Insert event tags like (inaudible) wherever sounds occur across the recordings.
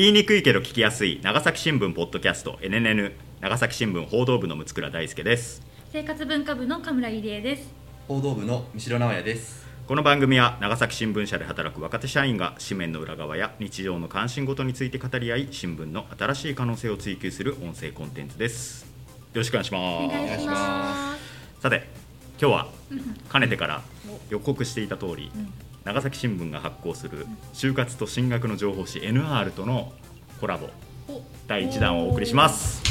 言いにくいけど聞きやすい長崎新聞ポッドキャスト NNN 長崎新聞報道部の六倉大輔です。生活文化部の神村入江です。報道部の三代直也です。この番組は長崎新聞社で働く若手社員が紙面の裏側や日常の関心事について語り合い新聞の新しい可能性を追求する音声コンテンツです。よろしくお願いします。お願いしまさて今日はかねてから予告していた通り、長崎新聞が発行する就活と進学の情報誌 NR とのコラボお。第1弾をお送りします。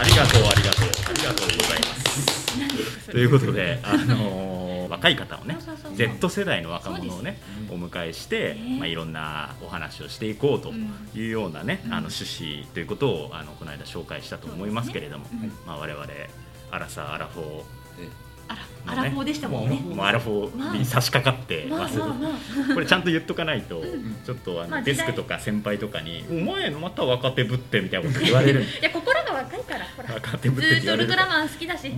ありがとうありがとうありがとうございます。ということで、あのー (laughs) 若い方をねそうそうそうそう。Z 世代の若者をねお迎えして、ね。まあ、いろんなお話をしていこうというようなね、うん。あの趣旨ということをあのこの間紹介したと思いますけれども、そうですねまあ、我々アラサーアラフォあらアラフォーでしたもんね。ーもうアラフォーに差し掛かってます、これちゃんと言っとかないと、ちょっとあの、デスクとか先輩とかに「お前また若手ぶって」みたいなこと言われる。(laughs) いや心が若いからほら。(laughs) 若手ぶずってって言われる。ーっとウルトラマン好きだし。ずっ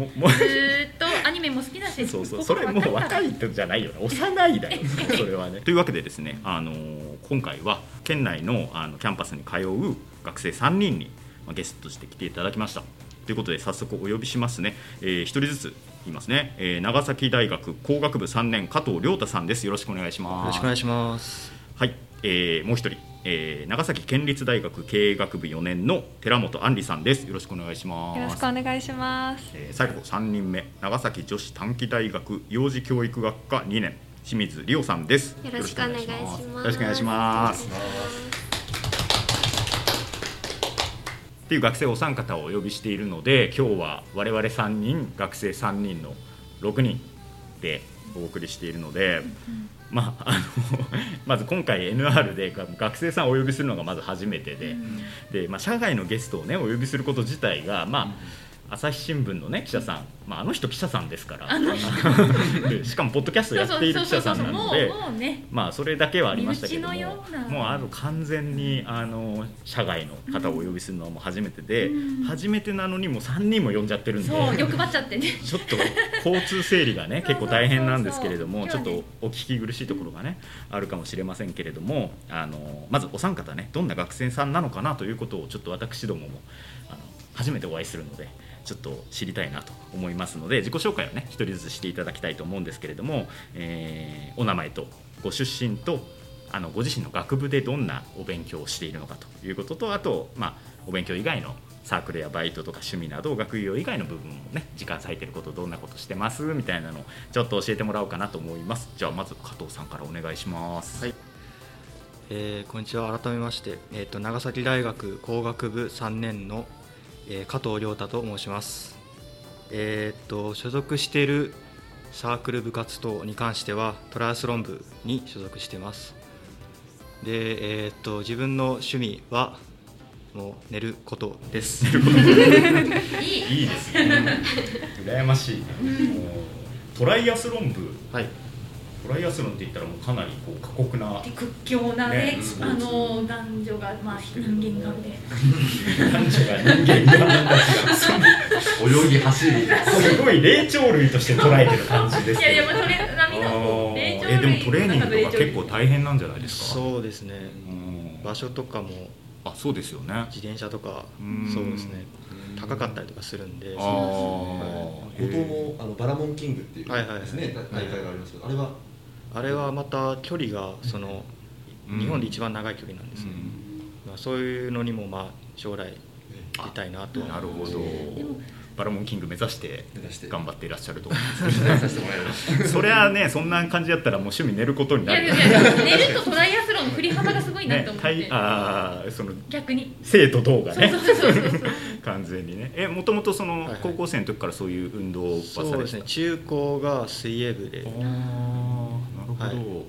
とアニメも好きだし。そうそう。それもう心若い人じゃないよね。幼いだよ (laughs) それはね。というわけでですね、あのー今回は県内のあのキャンパスに通う学生3人に、まあ、ゲストとして来ていただきました。ということで早速お呼びしますね、えー、1人ずつ言いますね、えー長崎大学工学部3年加藤亮太さんです。よろしくお願いします。よろしくお願いします。はい、えーもう一人、えー長崎県立大学経営学部4年の寺本杏里さんです。よろしくお願いします。よろしくお願いします。えー最後3人目。長崎女子短期大学幼児教育学科2年。清水理央さんです。よろしくお願いします。よろしくお願いしますっていう学生お三方をお呼びしているので今日は我々3人学生3人の6人でお送りしているので、まあ、あの (laughs) まず今回 NR でが学生さんをお呼びするのがまず初めてで,、でまあ、社外のゲストを、ね、お呼びすること自体が、まあ朝日新聞の、ね、記者さん、まあ、あの人記者さんですから。(laughs) でしかもポッドキャストやっている記者さんなので。まあそれだけはありましたけどももうあの完全にあの社外の方をお呼びするのはもう初めてで、うん。初めてなのにもう3人も呼んじゃってるんで。そう欲張っちゃってね。ちょっと交通整理がね (laughs) 結構大変なんですけれどもちょっとお聞き苦しいところがねあるかもしれませんけれどもあのまずお三方ねどんな学生さんなのかなということをちょっと私どももあの初めてお会いするのでちょっと知りたいなと思いますので自己紹介をね一人ずつしていただきたいと思うんですけれども、えーお名前とご出身とあのご自身の学部でどんなお勉強をしているのかということとあと、まあ、お勉強以外のサークルやバイトとか趣味など学業以外の部分もね時間割いてることどんなことしてます？みたいなのをちょっと教えてもらおうかなと思います。じゃあまず加藤さんからお願いします、はい。えーこんにちは。改めまして、えっ、と長崎大学工学部3年の、えー加藤亮太と申します。えっ、と所属しているサークル部活動に関してはトライアスロン部に所属しています。で、えっ、と自分の趣味はもう寝ることです。(laughs) いいですね羨ましいトライアスロン部はい。トライアスロンって言ったらもうかなりこう過酷なで屈強なねねあの男女がまあ人間がで。男女が人間が泳ぎ走りすごい霊長類として捉えてる感じですいやいやそれ並みあのー。霊長えでも類トレーニングとか結構構大変なんじゃないですか？そうですね。うん。場所とかもあそうですよね。あ自転車とかうん。そうですね。高かったりとかするんで。あ後藤もあのバラモンキングっていうはいはい。ですね大会がありますけどあれはあれはまた距離がそのうん。日本で一番長い距離なんですね、まあ、そういうのにもまあ将来出たいなとは。なるほど。バラモンキング目指して頑張っていらっしゃると思うんですけど。(laughs) そりゃねそんな感じやったらもう趣味寝ることにいなる。やいやいや寝るとトライアスロンの振り幅がすごいなねと思って、体あーその逆に。生と動がね。(laughs) 完全にね。えもともとその高校生の時からそういう運動をそうですね。中高が水泳部でほど、はい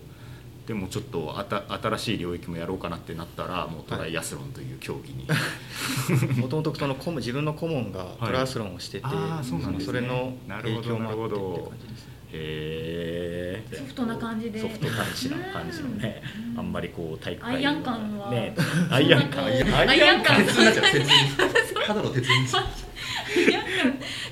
でもちょっとあた新しい領域もやろうかなってなったらもうトライアスロンという競技に、(laughs) もともとその顧問自分の顧問がトライアスロンをしてて、あーそね。それの影響もあってってなるほどいう感じです。ねへえソフトな感じで。ソフトタッチな感じのねあんまりこう体育会アイアン感は。ね。アイアン感。アイアン感。鉄 (laughs) になっちゃう鉄にただの鉄に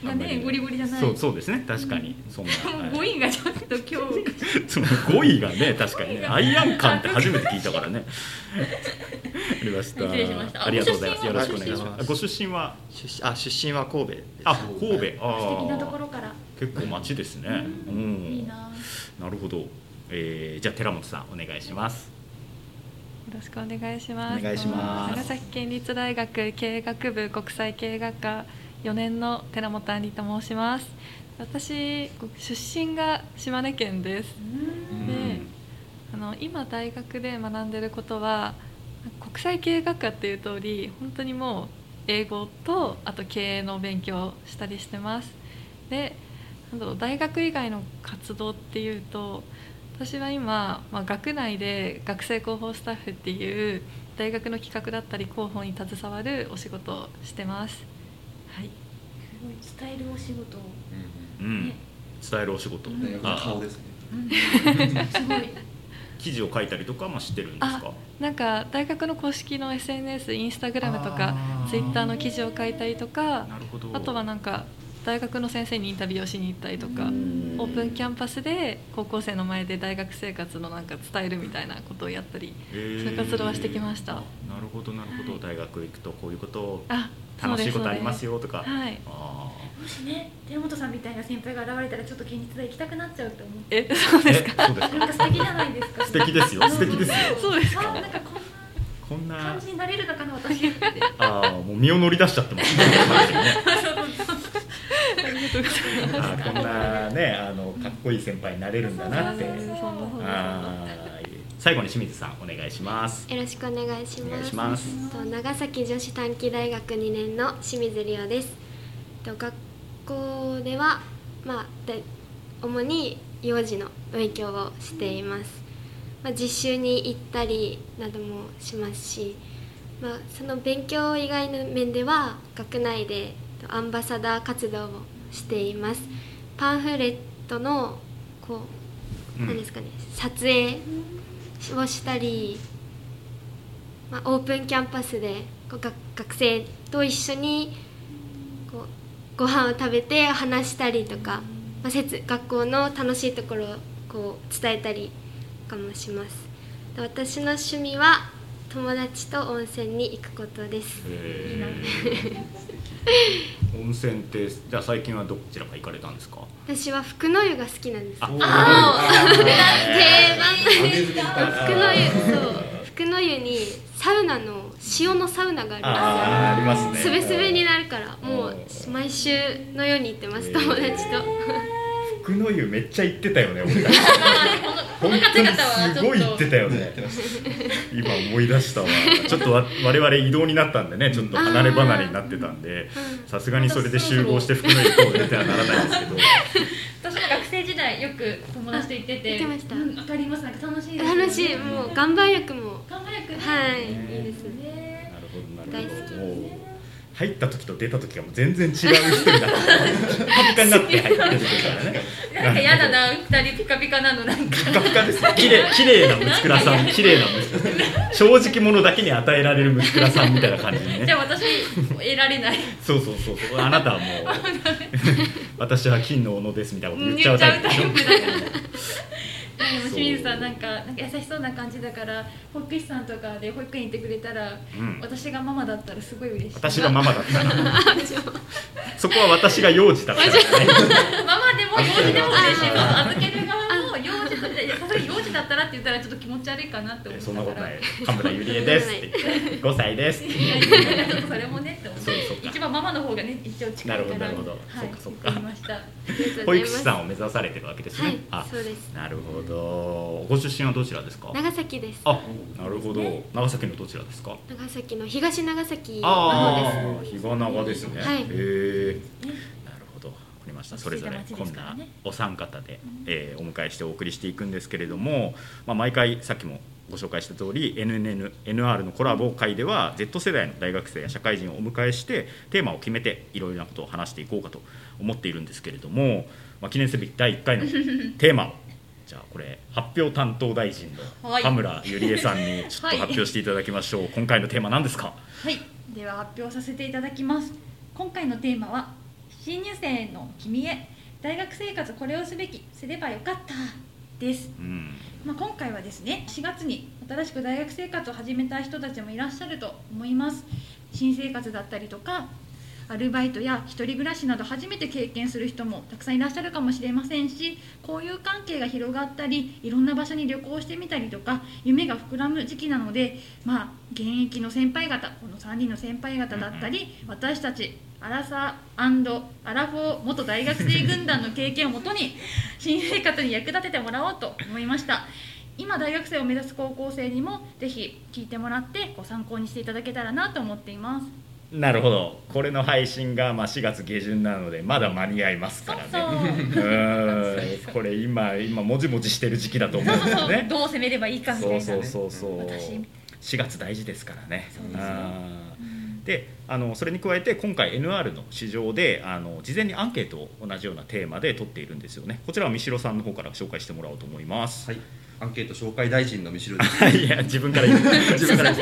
がねゴリゴリじゃない。そうそうですね。確かに。そんな、もう語彙がちょっと今日。(laughs) その語彙がね確かにねアイアン感って初めて聞いたからね。(laughs) ありました。失礼しました。ありがとうございます。よろしくお願いします。ご出身は？出身あ出身は神戸ですあ神戸。あ素敵なとこあろから。結構町ですね。ういいんな。なるほど、えー、じゃあ寺本さんお願いします。よろしくお願いします。お願いします長崎県立大学経営学部国際経営学科4年の寺本杏里と申します。私出身が島根県です。で、あの今大学で学んでることは国際経営学科っていう通り本当にもう英語とあと経営の勉強をしたりしてます。で、なんだろう大学以外の活動っていうと私は今、まあ、学内で学生広報スタッフっていう大学の企画だったり広報に携わるお仕事をしてます。はい、すごい。伝えるお仕事。をうん。ね。伝えるお仕事、うん。顔ですね。すごい記事を書いたりとかもしてるんですか？なんか大学の公式の SNS インスタグラムとかツイッターの記事を書いたりとかなるほど。あとはなんか大学の先生にインタビューをしに行ったりとかオープンキャンパスで高校生の前で大学生活のなんか伝えるみたいなことをやったりそういう活動はしてきました。あなるほどなるほど。大学行くとこういうことをあ楽しいことありますよよとか。はい。あもしね寺本さんみたいな先輩が現れたらちょっと現実で行きたくなっちゃうと思って。えそうーですか？えそうですか？なんか素敵じゃないですか。素敵ですよ。素敵ですよ。そうですか？なんかこんこんなな。感じになれるのかな私って。あーもう身を乗り出しちゃってますね (laughs) ありがとうございますあーこんなねあのかっこいい先輩になれるんだなって最後に清水さんお願いしますよろしくお願いします。と長崎女子短期大学2年の清水理央です。と学校ではまあで主に幼児の勉強をしています。まあ実習に行ったりなどもしますし、まあその勉強以外の面では学内でとアンバサダー活動をしています。パンフレットのこううん何ですかね撮影をしたり、まあ、オープンキャンパスでこう学学生と一緒にこうご飯を食べて話したりとか、まあ、学校の楽しいところをこう伝えたりとかもしますで私の趣味は友達と温泉に行くことです。えー。(laughs) 温泉ってじゃあ最近はどちらか行かれたんですか？私は福の湯が好きなんですああ定番福の湯。そう。福の湯にサウナの塩のサウナがあるんですよありますね。すべすべになるからもううん。毎週のように行ってます友達と福の湯めっちゃ行ってたよね俺。(laughs) 本当にすごい行ってたよね。今思い出したわ。ちょっとわ我々移動になったんでねちょっと離れ離れになってたんで。さすがにそれで集合して福の湯行こうねってはならないですけど。私も学生時代よく友達と行ってて行ってました。うんわかります。なんか楽しいですよね。楽しい。もう岩盤浴も。頑張くねはい。ね。いいですね。ねなるほどなるほ大好きどもう入った時と出た時がもう全然違う人になってピカピカになって入ってるからね。なんか嫌だな二人ピカピカなのなんかピカピカです綺麗綺麗な息子らさん綺麗な息子正直者だけに与えられる息子らさんみたいな感じねじゃあ私得られないそうそうそうそうあなたはもう私は金の斧ですみたいなこと言っちゃうタイプでしょタイプだからでも清水さんなんかなんか優しそうな感じだから保育士さんとかで保育園行ってくれたら、うん。私がママだったらすごい嬉しい。私がママだったら。(laughs) そこは私が幼児だったらね。(laughs) ママでも幼児でも嬉しい。そう預ける側も幼児だいやさすがに幼児だったらって言ったらちょっと気持ち悪いかなって思ったそんなことない。い神村ゆりえです。って言って5歳です。ってやいやいやちょっとそれもねって思って。一番ママの方がね一応近いから。なるほどなるほど。はい、そっかそっか。(laughs) 保育士さんを目指されてるわけですね、はい。あそうです。なるほど。ご出身はどちらですか？長崎です。あなるほど。長崎のどちらですか？長崎の東長崎のあ方あ日が長ですね、はい。へえりました。それぞれこんなお三方で、えーお迎えしてお送りしていくんですけれども、まあ、毎回さっきもご紹介した通り NNN、NR のコラボ会では Z 世代の大学生や社会人をお迎えしてテーマを決めていろいろなことを話していこうかと思っているんですけれども、まあ、記念すべき第1回の (laughs) テーマをじゃあこれ発表担当大臣のはい。田村ゆりえさんにちょっと発表していただきましょう、今回のテーマ何ですか？はい、では発表させていただきます。今回のテーマは新入生の君へ大学生活これをすべきすればよかったです。うん。まあ、今回はですね4月に新しく大学生活を始めた人たちもいらっしゃると思います。新生活だったりとかアルバイトや一人暮らしなど初めて経験する人もたくさんいらっしゃるかもしれませんし交友関係が広がったりいろんな場所に旅行してみたりとか夢が膨らむ時期なのでまあ現役の先輩方この3人の先輩方だったり私たちアラサーアラフォー元大学生軍団の経験をもとに (laughs) 新生活に役立ててもらおうと思いました。今大学生を目指す高校生にもぜひ聞いてもらってご参考にしていただけたらなと思っていますなるほど。これの配信がまあ4月下旬なのでまだ間に合いますからね。これ今今もじもじしてる時期だと思うんそうそうですよね。(laughs) どう攻めればいいかみたいなそうそうそうそう。私。4月大事ですからね。そうですよあーであのそれに加えて今回 NR の市場であの事前にアンケートを同じようなテーマで取っているんですよね。こちらは三代さんの方から紹介してもらおうと思います、はい、アンケート紹介大臣の三代です。(laughs) い、や (laughs) 自分から言う。自分から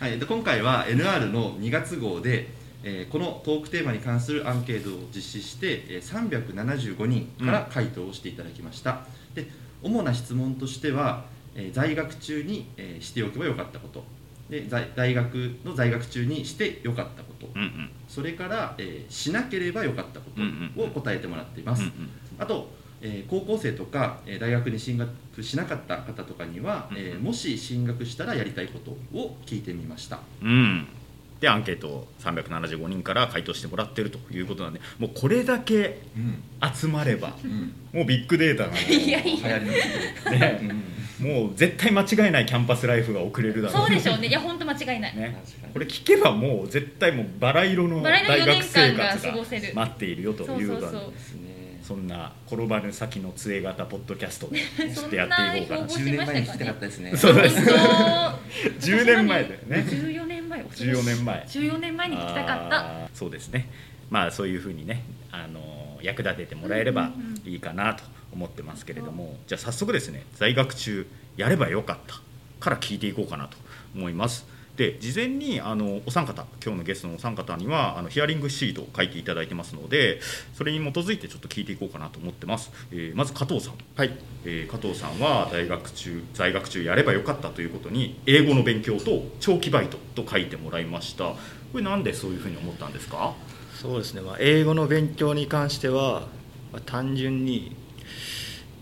はい、で今回は NR の2月号で、えーこのトークテーマに関するアンケートを実施して、えー375人から回答をしていただきました、で主な質問としては、えー在学中に、えーしておけばよかったこと。で在大学の在学中にしてよかったこと、うんうん。それから、えーしなければよかったことを答えてもらっています、うんうん。あと、えー高校生とか、えー大学に進学しなかった方とかには、うん。えーもし進学したらやりたいことを聞いてみました。うん、でアンケートを375人から回答してもらってるということなんでもうこれだけうん、集まればうん、もうビッグデータがいやい流行りのことで、ね。うん。もう絶対間違いないキャンパスライフが送れるだろそうでしょうね。いや本当間違いない、ね。確かに。これ聞けばもう絶対もうバラ色のバラ色の大学生4年間活が過ごせる。が待っているよということなですねそんな転ばぬ先の杖型ポッドキャストでちょっとやっていこうかな。な10年前に聞きたかったですね。(laughs) そうです。本10年前だよね (laughs) 14年前。14年前。14年前に聞きたかった。そうですね。まあそういうふうにねあの役立ててもらえればうんうんうん。いいかなと思ってますけれども、じゃあ早速ですね在学中やればよかったから聞いていこうかなと思いますで事前にあのお三方今日のゲストのお三方にはあのヒアリングシートを書いていただいてますのでそれに基づいてちょっと聞いていこうかなと思ってます、えーまず加藤さん。はい。えー加藤さんは大学中在学中やればよかったということに英語の勉強と長期バイトと書いてもらいました。これなんでそういうふうに思ったんですか？そうですね、まあ、英語の勉強に関しては、まあ、単純に、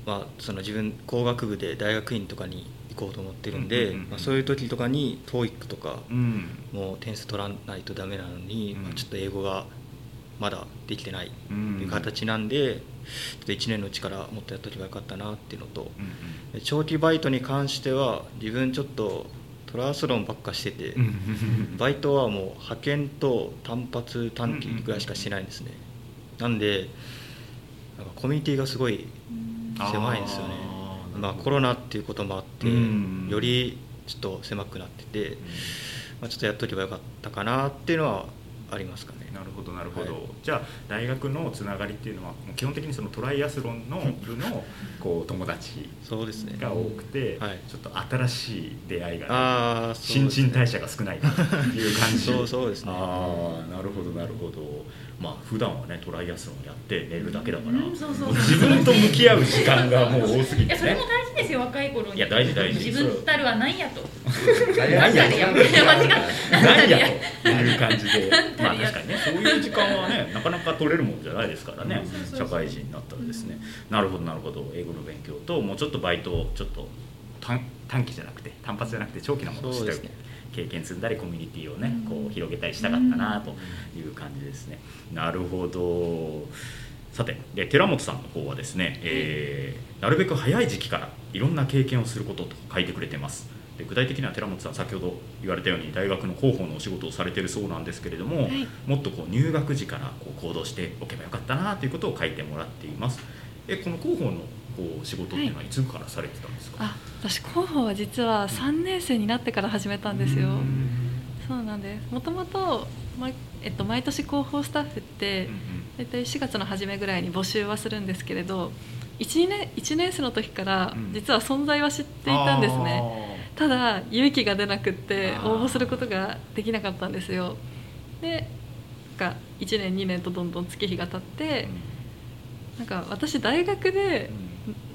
まあ、その自分工学部で大学院とかに行こうと思ってるんで、まあ、そういう時とかに TOEIC とかうん。もう点数取らないとダメなのに、うん。まあ、ちょっと英語がまだできてないとうん。いう形なんで、ちょっと1年のうちからもっとやっとけばよかったなっていうのとで長期バイトに関しては自分ちょっとトランスロンばっかしてて、(laughs) バイトはもう派遣と単発短期ぐらいしかしてないんですね、なんでなんかコミュニティがすごい狭いんですよねまあ、コロナっていうこともあって、うん。よりちょっと狭くなってて、まあ、ちょっとやっとけばよかったかなっていうのはありますかね。なるほどなるほど、はい。じゃあ大学のつながりっていうのはもう基本的にそのトライアスロンの部のこう友達が多くて、はい。ちょっと新しい出会いがああ新陳代謝が少ないという感じ。(laughs) そうそうですね。ああなるほどなるほどまあ普段はねトライアスロンやって寝るだけだから、うんそうそうもう。自分と向き合う時間がもう多すぎてね。いやそれも大事ですよ若い頃に。いや大事大事。自分たるは何やと。何何やいや間違った何やと。いう感じでまあ確かにね。そういう時間はねなかなか取れるもんじゃないですからね。社会人になったらですね。なるほどなるほど。英語の勉強ともうちょっとバイトをちょっと短短期じゃなくて単発じゃなくて長期なものをしてそうですね経験積んだりコミュニティをねうん。こう広げたりしたかったなという感じですね。なるほど。さてで寺本さんの方はですね、えーなるべく早い時期からいろんな経験をすることと書いてくれてます。で具体的には寺本さん先ほど言われたように大学の広報のお仕事をされてるそうなんですけれども、はい。もっとこう入学時からこう行動しておけばよかったなということを書いてもらっています。えこの広報のこう仕事っていうのはいつからされてたんですか、あ私広報は実は3年生になってから始めたんですよ。うん。そうなんです。もともと、まえっと、毎年広報スタッフって大体4月の初めぐらいに募集はするんですけれど 1, 年1年生の時からうん。実は存在は知っていたんですね、ただ勇気が出なくって応募することができなかったんですよ。でが1年2年とどんどん月日が経ってなんか私大学で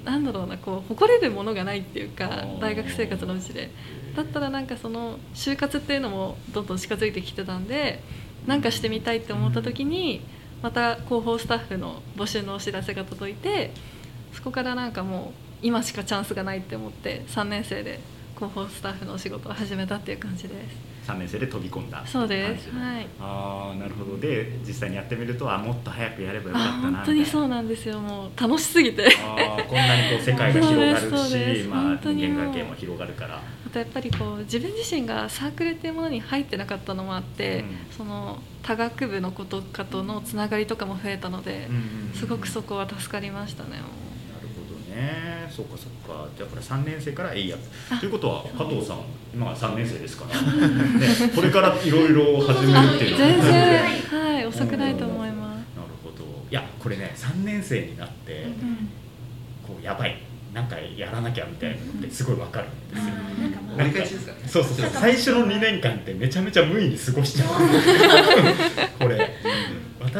なんだろうなこう誇れるものがないっていうか大学生活のうちで。だったらなんかその就活っていうのもどんどん近づいてきてたんでなんかしてみたいって思った時にまた広報スタッフの募集のお知らせが届いてそこからなんかもう今しかチャンスがないって思って3年生で広報スタッフのお仕事を始めたっていう感じです3年生で飛び込んだ。そうです。はい。ああなるほど。で実際にやってみるとあもっと早くやればよかあったな。本当にそううなんですよ。もう楽しすぎて。あーこんなにこう世界が広がるし、まあ、人間関係も広がるから。あとやっぱりこう自分自身がサークルっていうものに入ってなかったのもあって、うん。その多学部のことかとのつながりとかも増えたので、すごくそこは助かりましたねね。そうかそうか。だから3年生からいいやということは加藤さん今は3年生ですから、ね、これからいろいろ始めるっていうのは。全然。はい遅くないと思います、なるほど。いやこれね3年生になって、こうやばい。なんかやらなきゃみたいなのってすごいわかるんですよ、う折り返しですかそうそうそう。最初の2年間ってめちゃめちゃ無意に過ごしちゃう。(laughs) これ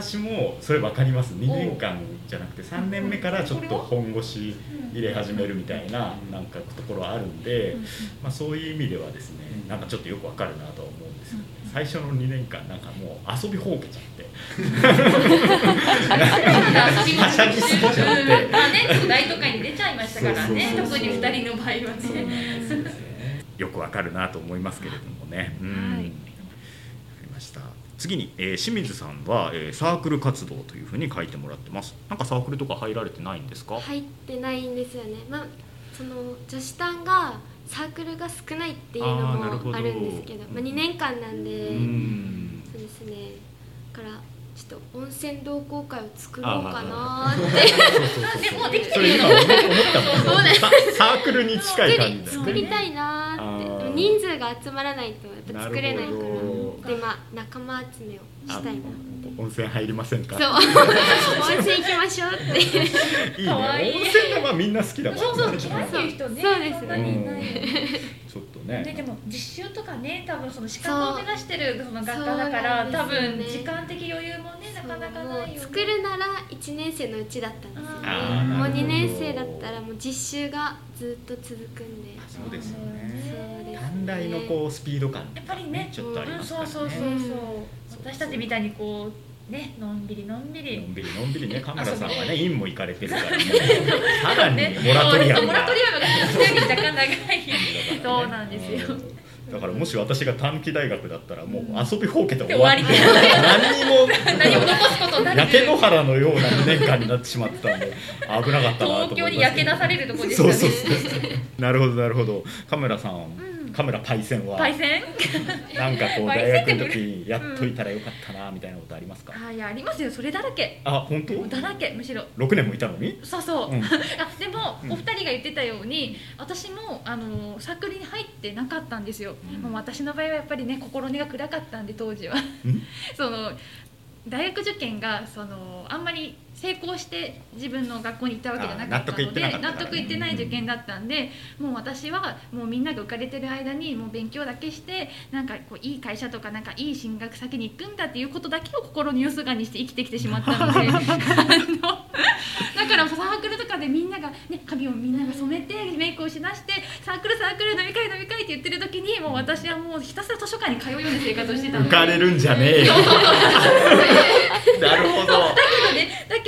私もそれ分かります。2年間じゃなくて3年目からちょっと本腰入れ始めるみたいななんかところあるんで、まあ、そういう意味ではですねなんかちょっとよく分かるなとは思うんです。よね最初の2年間なんかもう遊びほうけちゃって。(laughs) はしゃぎすぎちゃって。うんまあねちょっと大都会に出ちゃいましたからね特に2人の場合はね。よくわかるなと思いますけれどもね。うん。はい。わかりました。次に、えー清水さんは、えーサークル活動というふうに書いてもらってます。なんかサークルとか入られてないんですか？入ってないんですよね。まあその女子単がサークルが少ないっていうのもあるんですけどまあ、2年間なんで、うん。そうですね。だからちょっと温泉同好会を作ろうかなーって。(laughs) でもできてそるよ。思思ったもん。さサークルに近い感じだよね。作りたいなーって。人数が集まらないとやっぱ作れないからでまあ仲間集めをしたいな温泉入りませんか？そう。温泉行きましょうって。いいね。温泉がまあみんな好きだから、そうそう嫌いっていう人ねそうですね。そんなにいない。よねちょっとね、ね。でも実習とかね多分その資格を目指してるその学科だから、そう多分時間的余裕もねなかなかもないよ、ね、う。作るなら1年生のうちだったんですよもうなるほど。2年生だったらもう実習がずっと続くんで。そうですよそうね。ですね。短大のこうスピード感。やっぱりねちょっとありますからね。そうそうそうそう、うん。私たちみたいにこうねのんびりのんびり。のんびりのんびり。ね、カメラさんはね、院も行かれてるから、ね、(laughs) さらにねモラトリアムが。モラトリアムが (laughs) 若干長い。そうなんですよだからもし私が短期大学だったらもう遊びほうけて終終わりわり。何にも (laughs) 何も残すことなく。焼け野原のような2年間になってしまったんで危なかったなと東京に焼け出されるところですそうそうそう。(laughs) なるほどなるほど。カメラさん、んカメラパイセンは。パイセン？(laughs) なんかこう (laughs) 大学の時にやっといたらよかったなみたいなことありますか、あいやありますよ。それだらけ。あ本当？だらけむしろ。6年もいたのに？そうそう、うん。(laughs) あでも、うん。お二人が言ってたように私もあのサークルに入ってなかったんですよ、うん。もう私の場合はやっぱりね心根が暗かったんで当時は。うん。その大学受験がそのあんまり成功して自分の学校に行ったわけじゃなかったのであ納得いってないってない受験だったんで、もう私はもうみんなが浮かれてる間にもう勉強だけしてなんかこういい会社とかなんかいい進学先に行くんだっていうことだけを心によすがにして生きてきてしまったので (laughs) だからサークルとかでみんなが、ね、髪をみんなが染めてメイクをしだしてサークルサークル飲み会飲み会って言ってる時にもう私はもうひたすら図書館に通うような生活をしてたので。浮かれるんじゃねえよ。(laughs) なるほど。だけどねだけど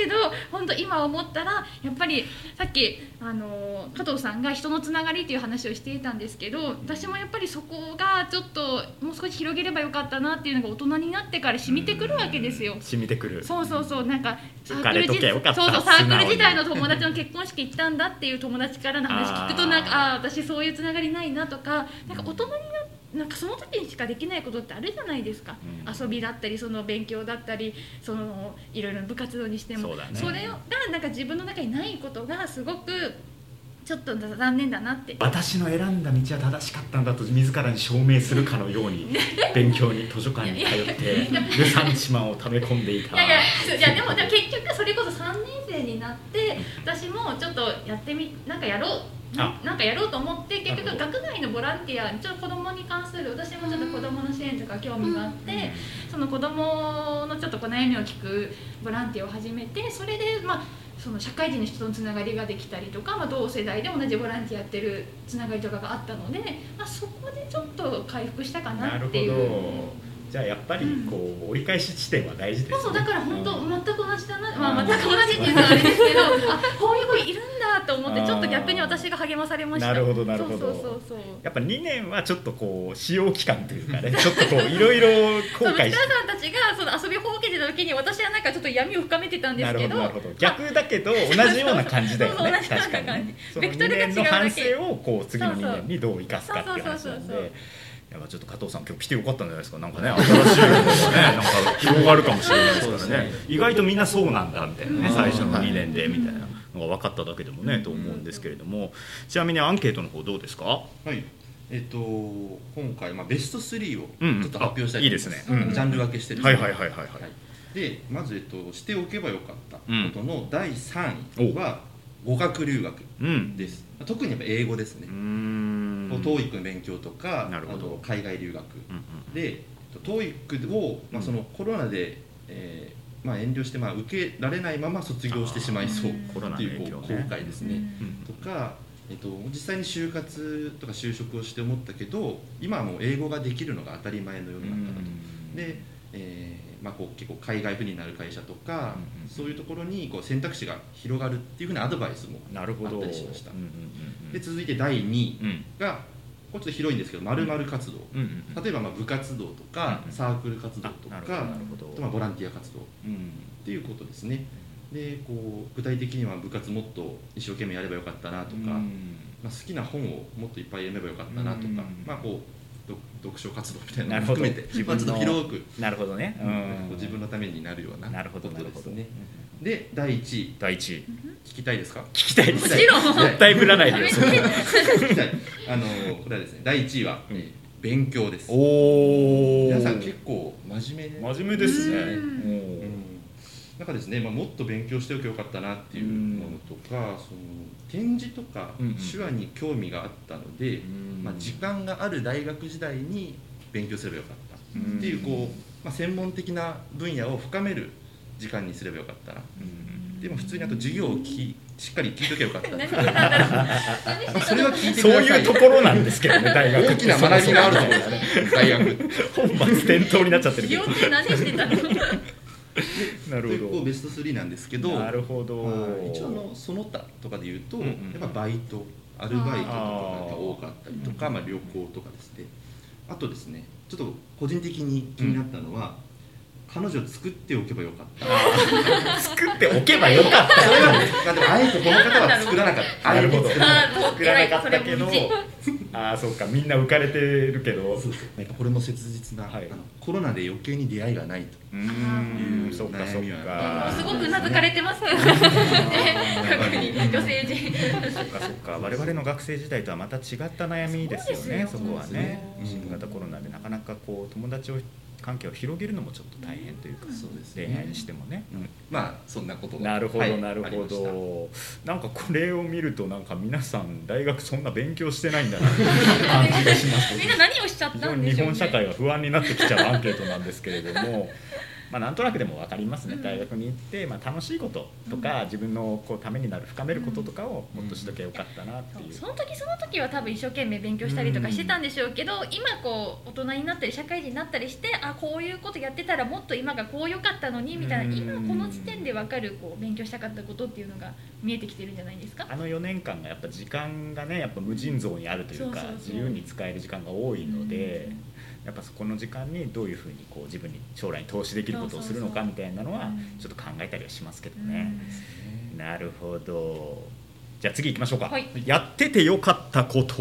本当今思ったらやっぱりさっきあの加藤さんが人のつながりっていう話をしていたんですけど私もやっぱりそこがちょっともう少し広げればよかったなっていうのが大人になってから染みてくるわけですよ。染みてくる。そうそうそう。なんかサ浮かれとけよかった。そうそうサークル時代の友達の結婚式行ったんだっていう友達からの話聞くとなんかああー私そういうつながりないなとかなんか大人にななんかその時にしかできないことってあるじゃないですか、うん。遊びだったりその勉強だったりそのいろいろな部活動にしても。そね。れがなんか自分の中にないことがすごくちょっと残念だなって。私の選んだ道は正しかったんだと自らに証明するかのように (laughs) 勉強に図書館に通ってルサンチマンを溜め込んでいた。いやいやいやでもでも結局それこそ3年生になって私もちょっとやってみなんかやろうななんかやろうと思って結局学外のボランティアちょっと子供に関する私もちょっと子供の支援とか興味があって、その子供のちょっとこう悩みを聞くボランティアを始めてそれでまあその社会人の人とのつながりができたりとか、まあ、同世代で同じボランティアやってるつながりとかがあったので、まあ、そこでちょっと回復したかなっていう。どじゃあやっぱりこう折り返し地点は大事ですね。そうだから本当うん。全く同じだな、うん。まあ、全く同じっていうのはあれですけどあこういう子いるんだと思ってちょっと逆に私が励まされました。なるほどなるほど。そうそうそうやっぱ2年はちょっとこう使用期間というかね (laughs) ちょっとこういろいろ後悔し川さんたちがその遊びほうけてた時に私はなんかちょっと闇を深めてたんですなるけどほどなるほど逆だけど同じような感じだよね確かにね感じその2ベクトルが違う年の反だけ省をこう次の2年にどう生かすかっていう話なんそうそうそうそうでやっぱちょっと加藤さん今日来てよかったんじゃないですか。なんかね新しいことがねなんか広がるかもしれないですからね。意外とみんなそうなんだみたいなねうん。最初の2年でみたいなのが分かっただけでもねと思うんですけれども。ちなみにアンケートの方どうですか？はい。えっと今回、まあ、ベスト3をちうん。ょっと発表したいと思います、あいいですね。うんジャンル分けしてるはいはいはいはいはい。はい。でまず、えっと、しておけばよかったことの第3位は語学留学うん。です特にやっぱ英語ですね。TOEIC の勉強とかなるほど。あと海外留学。うんうんで TOEIC を、まあ、そのコロナで、えーまあ、遠慮して、まあ、受けられないまま卒業してしまいそうコロナっていうこう後悔ですね、うん。とか、えっと、実際に就活とか就職をして思ったけど今はもう英語ができるのが当たり前の世の中だと。で、えーまあ、こう結構海外赴任になる会社とか、うんうん。そういうところにこう選択肢が広がるっていうふうなアドバイスもなるほど。あったりしました。うんうんうんで続いて第2位うん。がこれちょっと広いんですけど活動、うんうんうん。例えばまあ部活動とかうんサークル活動とかなるほどあとまあボランティア活動っうん。ていうことですね。でこう具体的には部活もっと一生懸命やればよかったなとか、まあ、好きな本をもっといっぱい読めばよかったなとか、うん。まあこう読読書活動みたいなのも含めて自分のまあ広くなるほどね。こう自分のためになるようななるほこどなるほど。とですねで第1位第一。位聞きたいですか？聞きたいです。もちろん絶対振らないでよ。(laughs) 聞きたい。あのこれはですね第1位は、うん。えー勉強です。おお皆さん結構真面目で真面目ですね。うん。うんなんかですね、まあ、もっと勉強しておけばよかったなっていうものとか、その展示とか手話に興味があったので、うん。まあ、時間がある大学時代に勉強すればよかった。うん。っていうこう、まあ、専門的な分野を深める時間にすればよかったな。うん。でも普通にあと授業を聞きしっかり聞いとけばよかった。(laughs) それは聞いてくそうださい。いうところなんですけどね大学大きな学びがあると思うんですね。(laughs) 大学。本末転倒になっちゃってるけど。授業って何してたの？(laughs) なというこうるベスト3なんですけどほどなるほど。はい。一応あのその他とかで言うと、うんうんやっぱバイトアルバイトとかが多かったりとかまあ、旅行とかですね。あとですねちょっと個人的に気になったのは、彼女作っておけばよかった。(laughs) 作っておけばよかっそれは、まあ、でもあえてこの方は作らなかった。たなるほど。作らなかったけどああそうかみんな浮かれてるけど。たそうそう。なんかこれも切実な、はい。あのコロナで余計に出会いがないと。うーうん。そっかそっ悩みは。か。すごくうなずかれてます。ね。特に女性陣。そっかそっか。我々の学生時代とはまた違った悩みですよねそこはね。うん新型コロナでなかなかこう友達を関係を広げるのもちょっと大変というかそうですね。恋愛にしてもね、うん。まあそんなことがなるほど、はいなるほど。なんかこれを見るとなんか皆さん大学そんな勉強してないんだなっていう感じがしますみんな何をしちゃっ非たんでしょうね。日本社会が不安になってきちゃうアンケートなんですけれどもまあなんとなくでも分かりますね、うん。大学に行って、まあ、楽しいこととか、自分のこうためになる深めることとかをもっとしときゃよかったなっていう、その時その時は多分一生懸命勉強したりとかしてたんでしょうけど、今こう大人になったり社会人になったりしてあこういうことやってたらもっと今がこう良かったのにみたいな、うん。今この時点で分かるこう勉強したかったことっていうのが見えてきてるんじゃないですか？あの4年間がやっぱ時間がねやっぱ無尽蔵にあるというか自由に使える時間が多いので、やっぱそこの時間にどういうふうにこう自分に将来に投資できることをするのかみたいなのはうん。ちょっと考えたりはしますけどね。なるほど。じゃあ次行きましょうか、はい。やっててよかったこと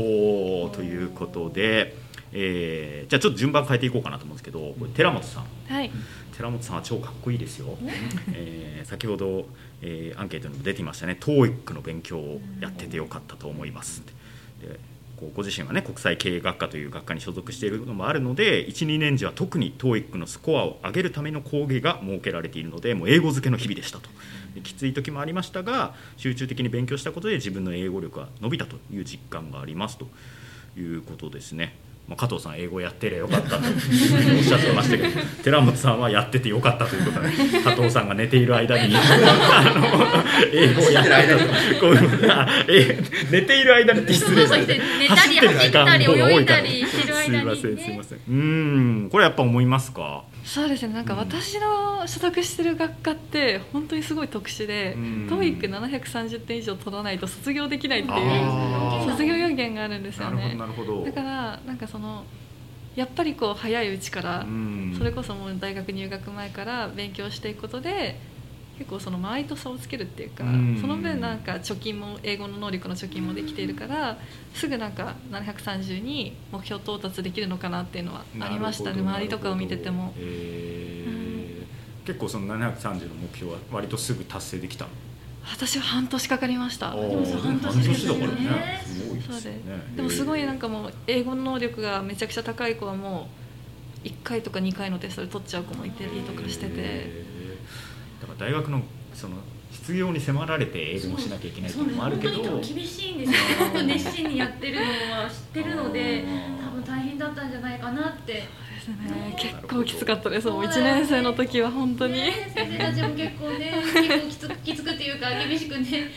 ということで、えーじゃあちょっと順番変えていこうかなと思うんですけどこれ寺本さん。はい。寺本さんは超かっこいいですよ、えー先ほど、えーアンケートにも出ていましたね。TOEIC の勉強をやっててよかったと思いますでこうご自身はね国際経営学科という学科に所属しているのもあるので12年時は特に TOEIC のスコアを上げるための講義が設けられているのでもう英語漬けの日々でしたときつい時もありましたが集中的に勉強したことで自分の英語力が伸びたという実感がありますということですね。まあ、加藤さん英語やってりゃよかったと (laughs) おっしゃってましたけど寺本さんはやっててよかったということで加藤さんが寝ている間に (laughs) あの英語をやってるこうあえ寝ている間にって失礼そうそうです走ったり泳いだりしてる間にねすいませんすいませんうんこれやっぱ思いますかそうですねなんか私の所属してる学科って本当にすごい特殊で、うん TOEIC730 点以上取らないと卒業できないっていう卒業要件があるんですよなるほどねなるほどだからなんかそのやっぱりこう早いうちからうんそれこそもう大学入学前から勉強していくことで結構その周りと差をつけるっていうかうん。その分なんか貯金も英語の能力の貯金もできているからすぐなんか730に目標到達できるのかなっていうのはありましたね。周りとかを見てても。へー。結構その730の目標は割とすぐ達成できたの？私は半年かかりました。半年ですよね半だからね。すごいですよね。そうででもすごいなんかもう英語の能力がめちゃくちゃ高い子はもう1回とか2回のテストで取っちゃう子もいたりとかしてて大学のその失業に迫られて英語もしなきゃいけないっていうのもあるけど。そうね本当に厳しいんですよ (laughs) 熱心にやってるのは知ってるので多分大変だったんじゃないかなって。ですね。結構きつかったですもう1年生の時は本当に。ね先生たちも結構ね結構きつくきつくっていうか厳しくね。(laughs)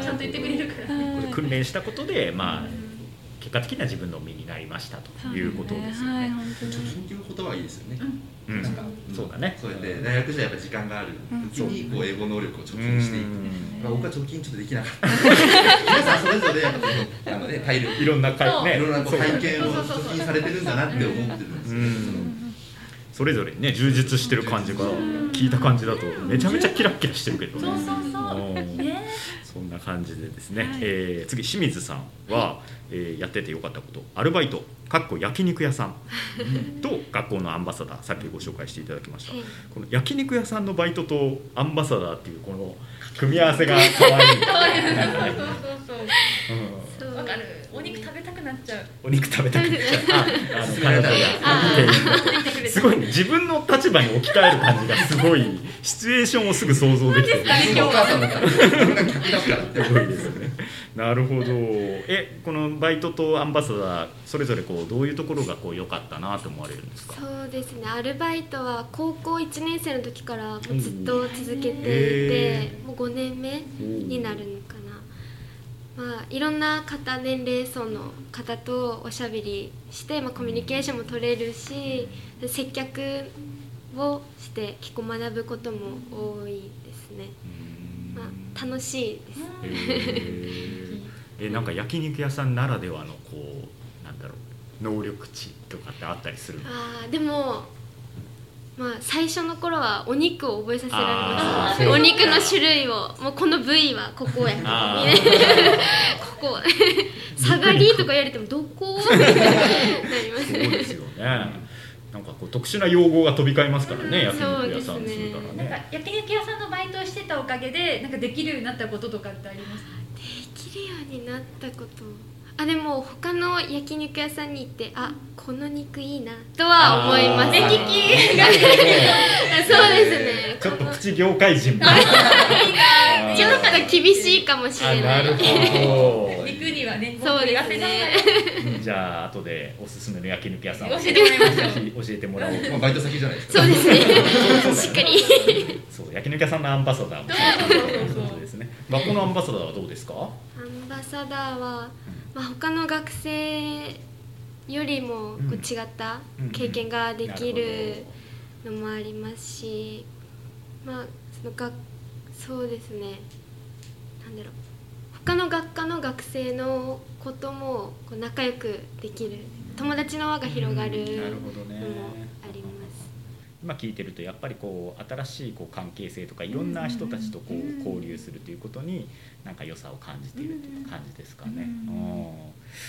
ちゃんと言ってくれるからね。これ訓練したことでまあ結果的には自分の身になりましたということですよはいね。貯金っていう言葉はいいですよね、うん。なんかそうだね。そうやって大学時代やっぱ時間があるうん。時にこう英語能力を貯金していく、うん。まあ、僕は貯金ちょっとできなかった。皆さんそれぞれやっぱあのね体力。いろんなかそう。ねいろんな体験を貯金されてるんだなって思ってるんですよね、うん。それぞれにね充実してる感じが聞いた感じだとめちゃめちゃキラッキラしてるけど。ねそうそうそうそんな感じでですね、はい。えー次清水さんは、えーやっててよかったことアルバイトかっこ焼肉屋さんと学校のアンバサダーさっきご紹介していただきました、はい。この焼肉屋さんのバイトとアンバサダーっていうこの組み合わせが可愛い。なんかねかる。お肉食べたくなっちゃう。お肉食べたくなっちゃう。あ (laughs) あのすごいね。自分の立場に置き換える感じがすごいシチュエーションをすぐ想像できて自分がお母さんだったら。自分が客だからってすごいですね。なるほど。え、このバイトとアンバサダーそれぞれこうどういうところがこう良かったなと思われるんですか？そうですね。アルバイトは高校1年生の時からもうずっと続けていへてもう5年目になるのかな、まあ、いろんな方年齢層の方とおしゃべりして、まあ、コミュニケーションも取れるし接客をして結構学ぶことも多いですね、まあ、楽しいです。へー。え、なんか焼肉屋さんならではのこうなんだろう能力値とかってあったりするの？あーでもまあ最初の頃はお肉を覚えさせられました。お肉の種類をもうこの部位はここや。(laughs) ここ。下がりとか言われてもどこ？なりますそうですよね。なんかこう特殊な用語が飛び交いますからね、焼肉屋さんするからなんかね。焼肉屋さんのバイトをしてたおかげでなんかできるようになったこととかってありますか？できるようになったことあでも他の焼肉屋さんに行ってあこの肉いいなとは思います。目利き。そうですね。ちょっと口業界人。も。(laughs) ちょっと厳しいかもしれない。るほど。肉にはねそうですね。じゃあ後でおすすめの焼肉屋さん。を教えてもらいましょう。教えてもらおう。まあ、バイト先じゃないですか。そうですね。(laughs) しっかり。そう焼肉屋さんのアンバサダーも。そうですね。学校のアンバサダーはどうですか？アンバサダーは、まあ、他の学生よりもこう違ったうん。経験ができなるるのもありますし、まあその学そうですね。なんだろう。他の学科の学生のこともこう仲良くできる。友達の輪が広がるのも。今聞いてるとやっぱりこう新しいこう関係性とかいろんな人たちとこう交流するということになんか良さを感じているという感じですかね。うん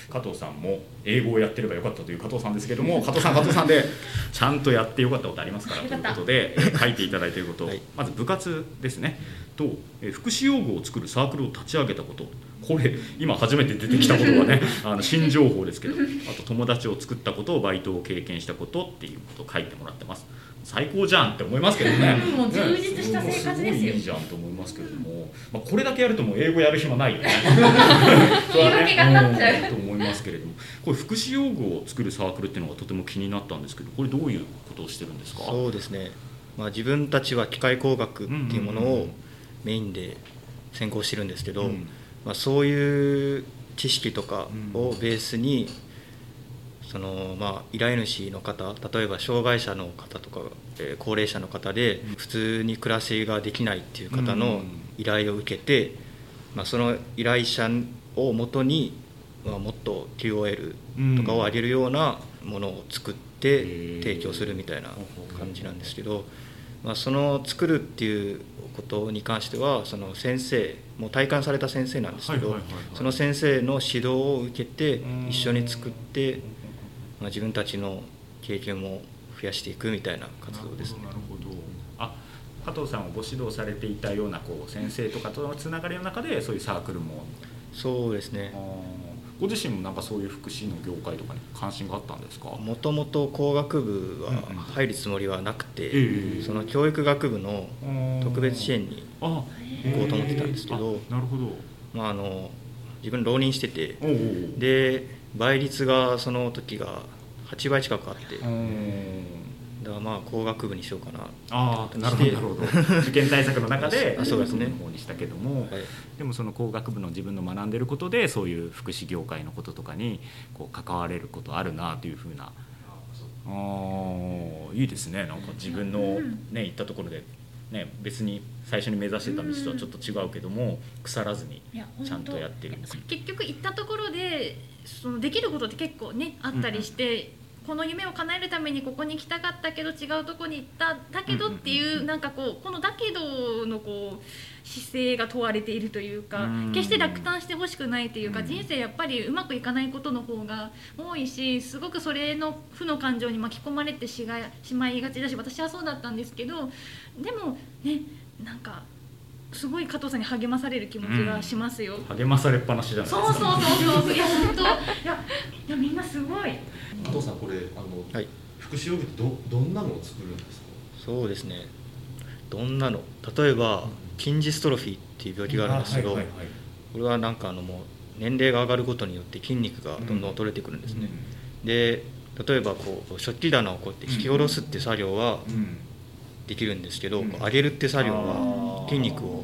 加藤さんも英語をやってればよかったという加藤さんですけども (laughs) 加藤さん加藤さんでちゃんとやってよかったことありますからということでえー書いていただいていること、はい。まず部活ですね。とえー福祉用具を作るサークルを立ち上げたこと。これ今初めて出てきたことはね (laughs) あの新情報ですけど。あと友達を作ったことバイトを経験したことっていうことを書いてもらってます最高じゃんって思いますけどね。うんもう充実した生活ですよ。ねごいいいじゃんと思いますけれども、まあ、これだけやるともう英語やる暇ないよね。(laughs) 言い訳がなっちゃう。うんと思いますけれども。これ福祉用具を作るサークルっていうのがとても気になったんですけどこれどういうことをしてるんですか？そうですね、まあ、自分たちは機械工学っていうものをメインで専攻してるんですけど、うん。まあ、そういう知識とかをベースに、そのまあ、依頼主の方例えば障害者の方とか、えー高齢者の方でうん。普通に暮らしができないっていう方うん。の依頼を受けて、まあ、その依頼者をもとに、まあ、もっと QOL とかを上げるようなものを作って提供するみたいな感じなんですけど、まあ、その作るっていうことに関してはその先生もう体感された先生なんですけどその先生の指導を受けてうん。一緒に作って、まあ、自分たちの経験も増やしていくみたいな活動ですね。なるほどなるほど。あ加藤さんはご指導されていたようなこう先生とかとのつながりの中でそういうサークルも。そうですね。ご自身もなんかそういう福祉の業界とかに関心があったんですか？もともと工学部はうんうん。入るつもりはなくて、ええ。その教育学部の特別支援にあ行こうと思ってたんですけどなるほど。まあ、あの自分浪人しててで倍率がその時が8倍近くあって。だかうんらまあ工学部にしようかな、ああなるほどなるほど。(laughs) 受験対策の中であそうですね。工学部の方にしたけども、はい。でもその工学部の自分の学んでることでそういう福祉業界のこととかにこう関われることあるなというふうな。あーいいですね。なんか自分の、ね、行ったところで、ね、別に最初に目指してた道とはちょっと違うけども腐らずにちゃんとやってる結局行ったところでそのできることって結構ねあったりして、この夢を叶えるためにここに来たかったけど違うとこに行っただけどっていう,、なんかこうこの「だけど」のこう姿勢が問われているというか、うん。決して落胆してほしくないというか、うん。人生やっぱりうまくいかないことの方が多いしすごくそれの負の感情に巻き込まれてしがしまいがちだし私はそうだったんですけどでもねなんかすごい加藤さんに励まされる気持ちがしますよ。励まされっぱなしじゃないですか。そうそうそうそう。いや本当。いやいやみんなすごい。加藤さんこれあの、はい。福祉用具ってどどんなのを作るんですか？そうですね。どんなの？例えば筋ジストロフィーっていう病気があるんですけど、はいはいはい。これはなんかあのもう年齢が上がることによって筋肉がどんどん取れてくるんですね、で例えばこう食器棚をこうやって引き下ろすって作業はうんできるんですけど、うん。上げるって作業あはー。筋肉を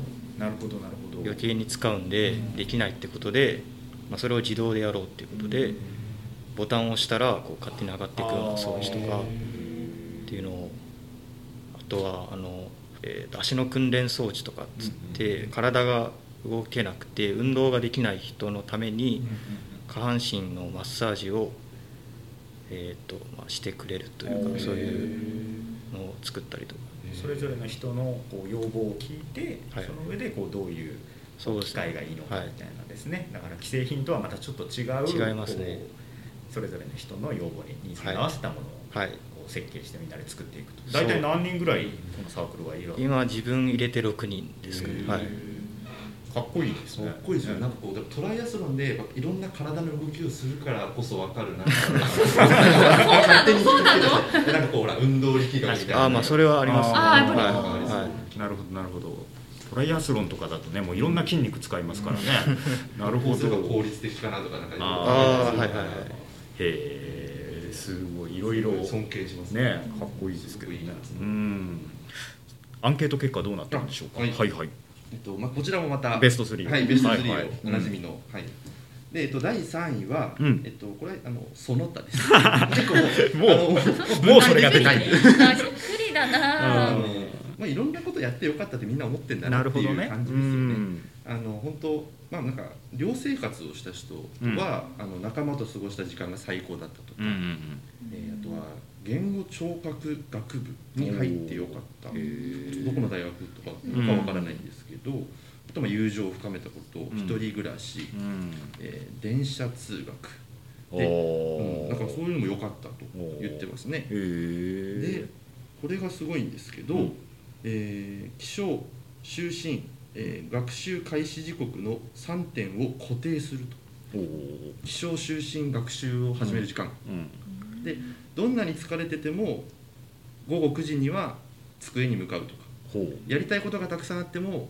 余計に使うんでできないってことで、まあ、それを自動でやろうっていうことで、ボタンを押したらこう勝手に上がっていくような装置とかっていうのをあとはあの、えーと足の訓練装置とかっつって、体が動けなくて運動ができない人のために下半身のマッサージを、えーとまあ、してくれるというかそういうのを作ったりとかそれぞれの人のこう要望を聞いて、はい。その上でこうどういう機そうですね。械がいいのかはい。みたいなですね、だから既製品とはまたちょっと違う違いますね。それぞれの人の要望にニーズに合わせたものをはい。こう設計してみんなで作っていくと。大体何人ぐらいこのサークルはいるわけ今自分入れて6人ですかね、はい、かっこいいですね。かっこいいですよ。ねなんかこうトライアスロンでいろんな体の動きをするからこそ分かるな。勝手に聞いててなんかこうほら運動力学みたいな。ああまあそれはありますね。あーやっぱりはいあはい。なるほどなるほど。トライアスロンとかだとねもういろんな筋肉使いますからね、なるほど。効率的かなとかなんかあーはいはいはい。へえすごいいろいろ。尊敬しますね。かっこいいですけどね。うん。アンケート結果どうなったんでしょうか？あはい。はいはいえっとまあ、こちらもまたベスト3はいベスト3を、はいはい。おなじみの、はい。でえっと、第3位は、うん。えっと、これあのその他です。(laughs) 結構もうもうそれが出ない。あびっくりだあなのまあ、いろんなことやってよかったってみんな思ってんだなっていうなるほどね。感じですよね。あの本当まあなんか寮生活をした人は、あの仲間と過ごした時間が最高だったとか、うんうんうん。えーあとは言語聴覚学部に入ってよかった。どこの大学とかかわからないんですけど、あとまあ友情を深めたこと、ん一人暮らし、うん。えー電車通学。おで、ーうん、なんかそういうのも良かったと言ってますね。でこれがすごいんですけど、うん。えー起床就寝えー学習開始時刻の3点を固定すると。起床就寝学習を始める時間、うん。でどんなに疲れてても午後9時には机に向かうとかほう。やりたいことがたくさんあっても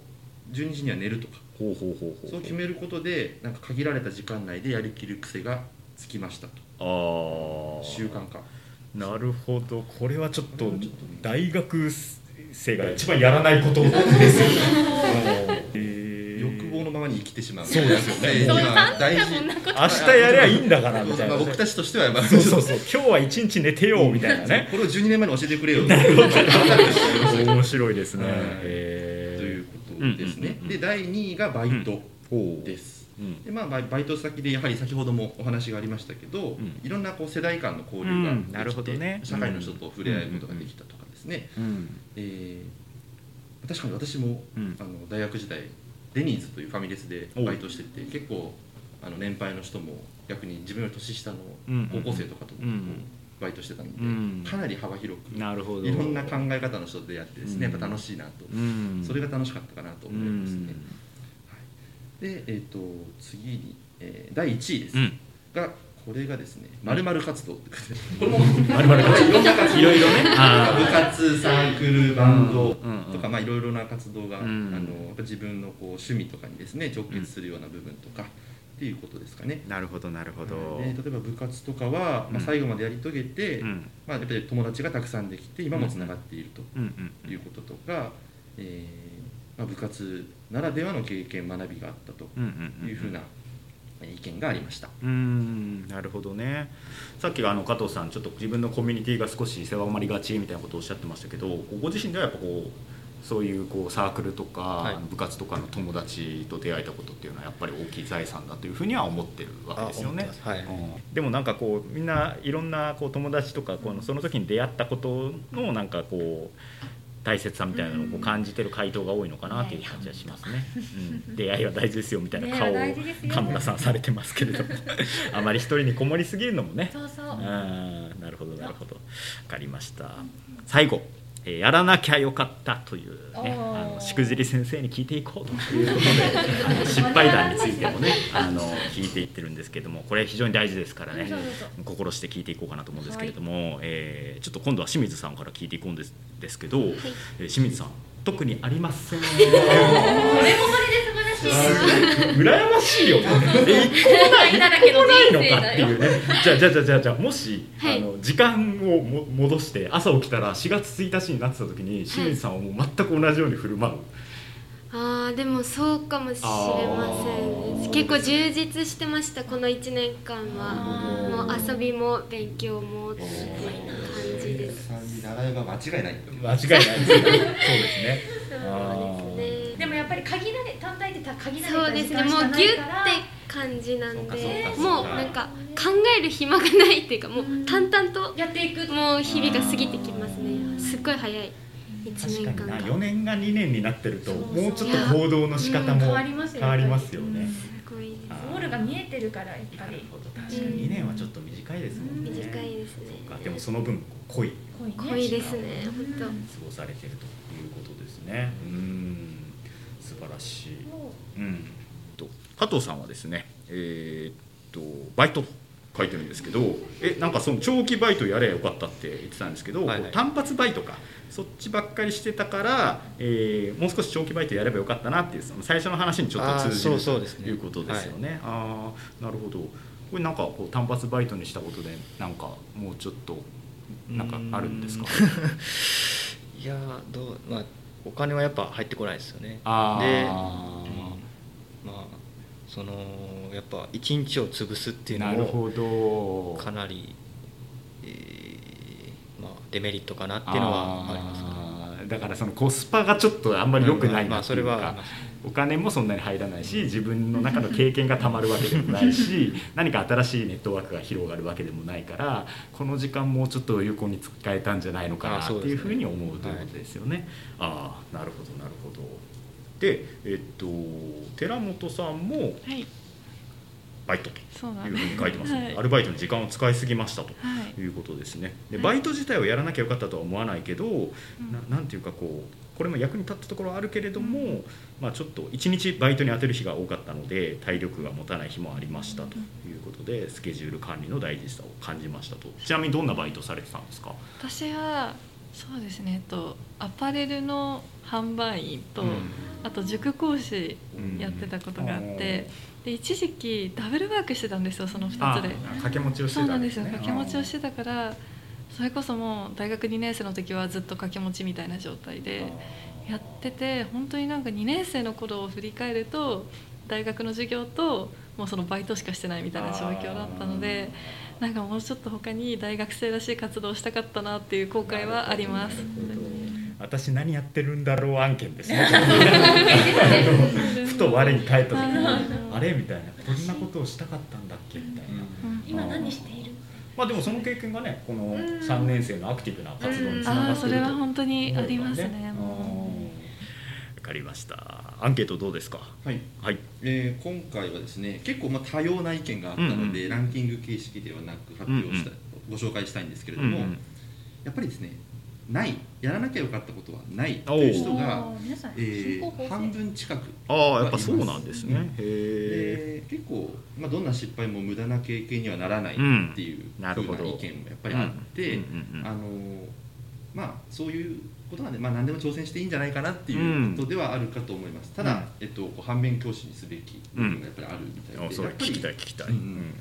12時には寝るとかほうほうほうほうそう決めることでなんか限られた時間内でやりきる癖がつきましたと。ああ習慣化。なるほど。これはちょっと大学生が一番やらないことです (laughs) に生きてしまう。そうですよね。今大事。明日やりゃいいんだからみたいな、まあ僕たちとしてはやっぱそうそうそう。今日は一日寝てよみたいなね。これを12年前に教えてくれよ。面白いですね、はい。えということですね、で第2位がバイトほうです、うん。でまあ、バイト先でやはり先ほどもお話がありましたけど、ん。いろんなこう世代間の交流ができて、うん。なるほどね。社会の人と触れ合うことができたとかですね、うん。えー確かに私も、うん。あの大学時代デニーズというファミレスでバイトしてて結構あの年配の人も逆に自分より年下のうん高校生とかとバイトしてたので、うん。かなり幅広くなるほど。いろんな考え方の人とやってですね、うん。やっぱ楽しいなと、うん。それが楽しかったかなとう思いますね、ん。はい、で、えー、と次に、えー第1位です、うん。がこれがですね「まる活動」って書いてあるこれもまるまる活動。いろんな活動。いろいろね。部活サークルバンドうんうんとか、まあ、いろいろな活動が、うんあのやっぱ自分のこう趣味とかにですね直結するような部分とか、っていうことですかね。なるほどなるほど、で例えば部活とかは、まあ、うん。最後までやり遂げて、うん。まあ、やっぱり友達がたくさんできて今もつながっているとうんうんいうこととか、えーまあ、部活ならではの経験学びがあったとうんうんうん。いうふうな意見がありました。うーんなるほどね。さっきあの加藤さんちょっと自分のコミュニティが少し狭まりがちみたいなことをおっしゃってましたけどご自身ではやっぱこうそういうこうサークルとか、はい。部活とかの友達と出会えたことっていうのはやっぱり大きい財産だというふうには思ってるわけですよね。はい。うん。でもなんかこうみんないろんなこう友達とかこのその時に出会ったことのなんかこう大切さみたいなのを感じてる回答が多いのかなという感じはしますね。うん、出会いは大事ですよみたいな顔を神村さんされてますけれども。(laughs) あまり一人にこもりすぎるのもね。そうそう。あーなるほどなるほど。分かりました。最後、えーやらなきゃよかったというねあのしくじり先生に聞いていこうということであの失敗談についてもね (laughs) あの聞いていってるんですけどもこれ非常に大事ですからね心して聞いていこうかなと思うんですけれども、えーちょっと今度は清水さんから聞いていこうんですですけど、えー清水さん特にありません (laughs) 羨ましいよ。ね (laughs) え一個もない？だらけのないのかっていうねじゃあじゃあじゃあじゃあじゃあもし、はいあの時間をも戻して朝起きたら4月1日になってた時に清水さんはもう全く同じように振る舞う、あーでもそうかもしれませんね結構充実してましたこの1年間はもう遊びも勉強もいな感じですさんに習えば間違いない。間違いないそうですねそうですねでもやっぱり限られ単体でた限られそうたですね。もうギュッて感じなんでもうなんか考える暇がないっていうかもう淡々とやっていく。もう日々が過ぎてきますね。すっごい早い。1確かにな。年間が4年が2年になってるとそうそう。もうちょっと行動の仕方もうん変わりますよね。すごいですあゴールが見えてるからやっぱり。なるほど確かに2年はちょっと短いですもんね。短いですね。そうか。でもその分濃い。濃いね。濃いですね本当。過ごされてるということですね。うん、素晴らしい。うん。と加藤さんはですね、えーっとバイト書いてるんですけど、えなんかその長期バイトやればよかったって言ってたんですけど、はいはい単発バイトか。そっちばっかりしてたから、えーもう少し長期バイトやればよかったなっていうその最初の話にちょっと通じるそうそうですねということですよね。ああなるほど。これなんかこう単発バイトにしたことでなんかもうちょっとなんかあるんですか？(laughs) いやーどうまあお金はやっぱ入ってこないですよね。で、うんまあそのやっぱ一日を潰すっていうのなるほもど。かなり、えーまあ、デメリットかなっていうのはありますかだからそのコスパがちょっとあんまり良くないなっていうか、はありますお金もそんなに入らないし自分の中の経験がたまるわけでもないし (laughs) 何か新しいネットワークが広がるわけでもないからこの時間もうちょっと有効に使えたんじゃないのかなっていうふうに思うということですよね。ああなるほどなるほど。でえっと寺本さんもはい。バイトとそうなんいうふうに書いてますね、はい。アルバイトに時間を使いすぎましたとはい。いうことですね。ではい。バイト自体をやらなきゃよかったとは思わないけど、ななんていうかこうこれも役に立ったところはあるけれども、まあ、ちょっと一日バイトに当てる日が多かったので体力が持たない日もありましたということでスケジュール管理の大事さを感じましたと。ちなみにどんなバイトされてたんですか？私はそうですねえっとアパレルの販売員と、あと塾講師やってたことがあって、で一時期ダブルワークしてたんですよその2つで。あ掛け持ちをしてそうなんですよ掛け持ちをしてたからそれこそもう大学2年生の時はずっと掛け持ちみたいな状態でやってて本当になんか2年生の頃を振り返ると大学の授業ともうそのバイトしかしてないみたいな状況だったのでなんかもうちょっと他に大学生らしい活動をしたかったなっていう後悔はあります。私何やってるんだろう案件ですね。(laughs) ふと我に返った時にあれ？みたいな。こんなことをしたかったんだっけ？みたいな、今何してまあでもその経験がねこの3年生のアクティブな活動につながってるとそれは本当にありますね。わかりました。アンケートどうですか？はい。はい。えー今回はですね結構まあ多様な意見があったので、うんランキング形式ではなく発表した、うん。ご紹介したいんですけれども、うんうん。やっぱりですねないやらなきゃよかったことはないという人が、えー、半分近く。ああやっぱそうなんですね、うん。へえで結構、まあ、どんな失敗も無駄な経験にはならないうんっていうなるほどふうな意見もやっぱりあって、うんうんうんあのまあそういうことなんで、まあ、何でも挑戦していいんじゃないかなっていうことではあるかと思います、ただ、うん。えっと、反面教師にすべき部分がやっぱりあるみたいで、あそれやっぱり聞きたい聞きたい、うん。うん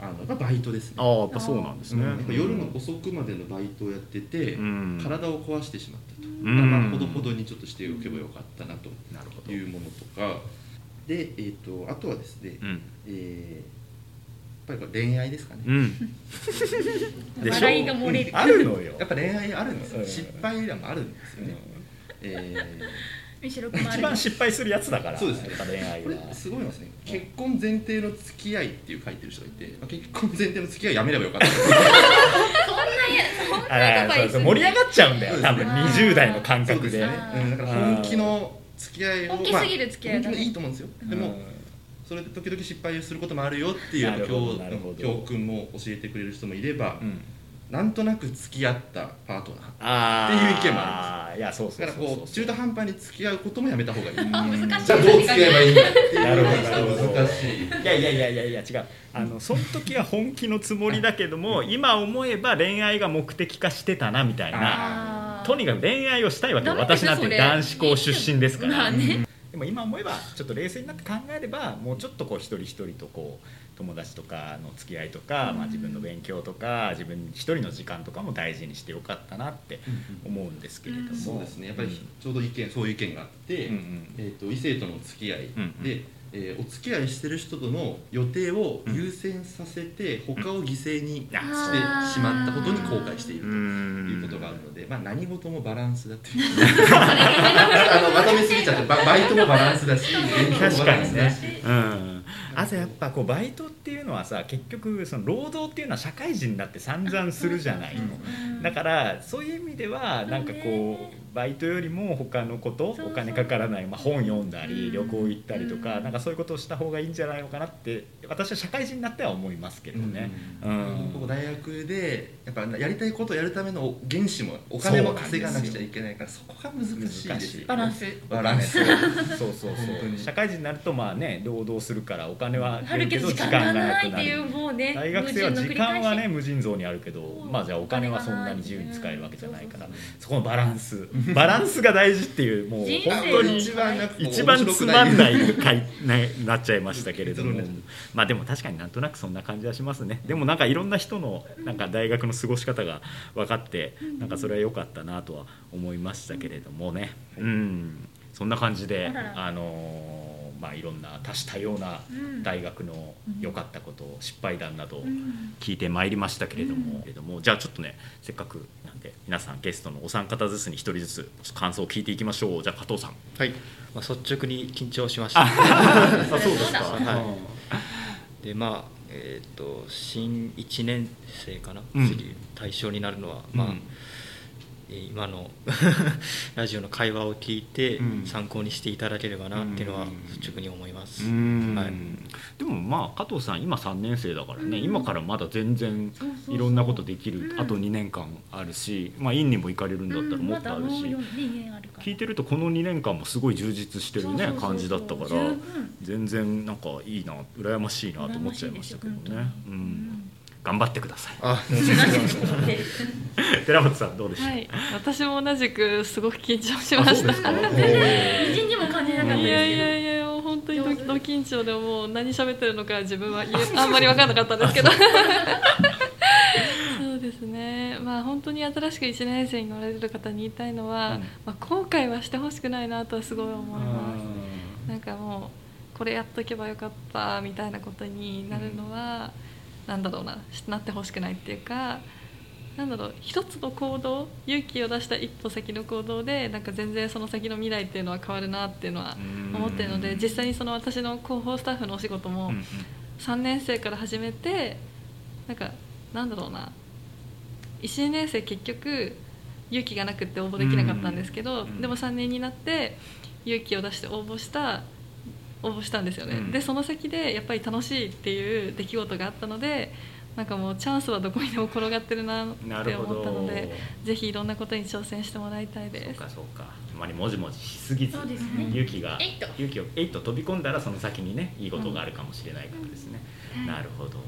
あのやっぱバイトですね。ああやっぱそうなんですね、うん。夜の遅くまでのバイトをやってて、うん。体を壊してしまったと、ん。まあ、ほどほどにちょっとしておけばよかったなとなるほど。いうものとか。で、えー、とあとはですね、うん。えーやっぱり恋愛ですかね、うん。(laughs) 笑いが漏れる。あるのよ。やっぱ恋愛あるんですよ、うん失敗談もあるんですよね、えむしろ困る一番失敗するやつだから。そうですね。恋愛ーこれはすごいですね。結婚前提の付き合いっていう書いてる人がいてまあ結婚前提の付き合いやめればよかった。あらそうそう盛り上がっちゃうんだよ。多分20代の感覚で。ね、うん、だから本気の付き合いを本気すぎる付き合いだね。まあ本気のいいと思うんですよ、でもそれで時々失敗することもあるよっていう教教訓も教えてくれる人もいれば、うんなんとなく付き合ったパートナー。あっていう意見もああいやそうそうだからこう中途半端に付き合うこともやめた方がいい。(laughs) 難しい。じゃあどう付き合えばいいんだ？っていうなるほどなるほど。難しい。いやいやいやいやいや違う。あのその時は本気のつもりだけども今思えば恋愛が目的化してたなみたいな。とにかく恋愛をしたいわけ私なんて男子校出身ですから、まあね。でも今思えばちょっと冷静になって考えればもうちょっとこう一人一人とこう友達とかの付き合いとか、まあ、自分の勉強とか自分一人の時間とかも大事にしてよかったなって思うんですけれども、そうですね。やっぱりちょうど意見そういう意見があって、うんうんえー、と異性との付き合いで、うんうんえーお付き合いしてる人との予定を優先させて、他を犠牲にしてしまったことに後悔しているということがあるので、まあ、何事もバランスだっていう。(laughs) あのまとめすぎちゃってババイトもバランスだし勉強もバ確かにねランスだし、うん、あとやっぱこうバイトっていうのはさ結局その労働っていうのは社会人になって散 (laughs) 々するじゃないの、だからそういう意味ではなんかこうバイトよりも他のことお金かからない、まあ、本読んだりうん旅行行ったりとかうんなんかそういうことをした方がいいんじゃないのかなって私は社会人になっては思いますけどね。うん大学でやっぱやりたいことをやるための原資もお金も稼がなくちゃいけないからそこが難しいです難しい。バランス。バランス。そうそうそう。社会人になるとまあね労働するからお金はあるけど時間がないっていうもうね大学生は時間はね矛無尽蔵にあるけどうん。まあじゃあお金はそんなに自由に使えるわけじゃないから。うんそこのバランス。バランスが大事っていうもう本当に一番つまんない回ねなっちゃいましたけれども。まあでも確かになんとなくそんな感じはしますね。でもなんかいろんな人のなんか大学の過ごし方が分かってなんかそれは良かったなとは思いましたけれどもね。うん。そんな感じであのーまあいろんな多種多様なうん。大学の良かったこと失敗談など聞いてまいりましたけれども,、けれどもじゃあちょっとねせっかくなんで皆さんゲストのお三方ずつに一人ずつ感想を聞いていきましょう。じゃあ加藤さん。はい、まあ、率直に緊張しました。あ (laughs) そうですか、はい。でまあえっ、と新1年生かな、うん。次対象になるのは、まあうん。えー今の (laughs) ラジオの会話を聞いてうん。参考にしていただければなっていうのは率直に思います、うん。はい。でもまあ加藤さん今3年生だからね、今からまだ全然いろんなことできる、うん。あと2年間あるし、まあ、院にも行かれるんだったらもっとあるし、聞いてるとこの2年間もすごい充実してるね感じだったから。全然なんかいいな羨ましいなと思っちゃいましたけどね、う、うん頑張ってください。あ (laughs) 寺本さんどうでした、はい、私も同じくすごく緊張しました。あそうですか。(laughs) 全然一日も感じなかったいですやいやいやもう本当にドド緊張でもう何喋ってるのか自分は (laughs) あんまり分かんなかったんですけど。そうですね。まあ本当に新しく1年生に乗られる方に言いたいのは、うん。まあ、後悔はしてほしくないなとはすごい思います。なんかもうこれやっとけばよかったみたいなことになるのは、なんだろうななってほしくないっていうかなんだろう一つの行動勇気を出した一歩先の行動でなんか全然その先の未来っていうのは変わるなっていうのは思ってるのでうん実際にその私の広報スタッフのお仕事もうんうん。3年生から始めてなんかなんだろうな12年生結局勇気がなくって応募できなかったんですけど、うんでも3年になって勇気を出して応募した応募したんですよね、うん。でその先でやっぱり楽しいっていう出来事があったのでなんかもうチャンスはどこにでも転がってるなって思ったのでぜひいろんなことに挑戦してもらいたいそうですかそうか。あまりもじもじしすぎずそうですね。勇気がえいっと勇気をえいっと飛び込んだらその先にねいいことがあるかもしれないからですね、うんなるほど。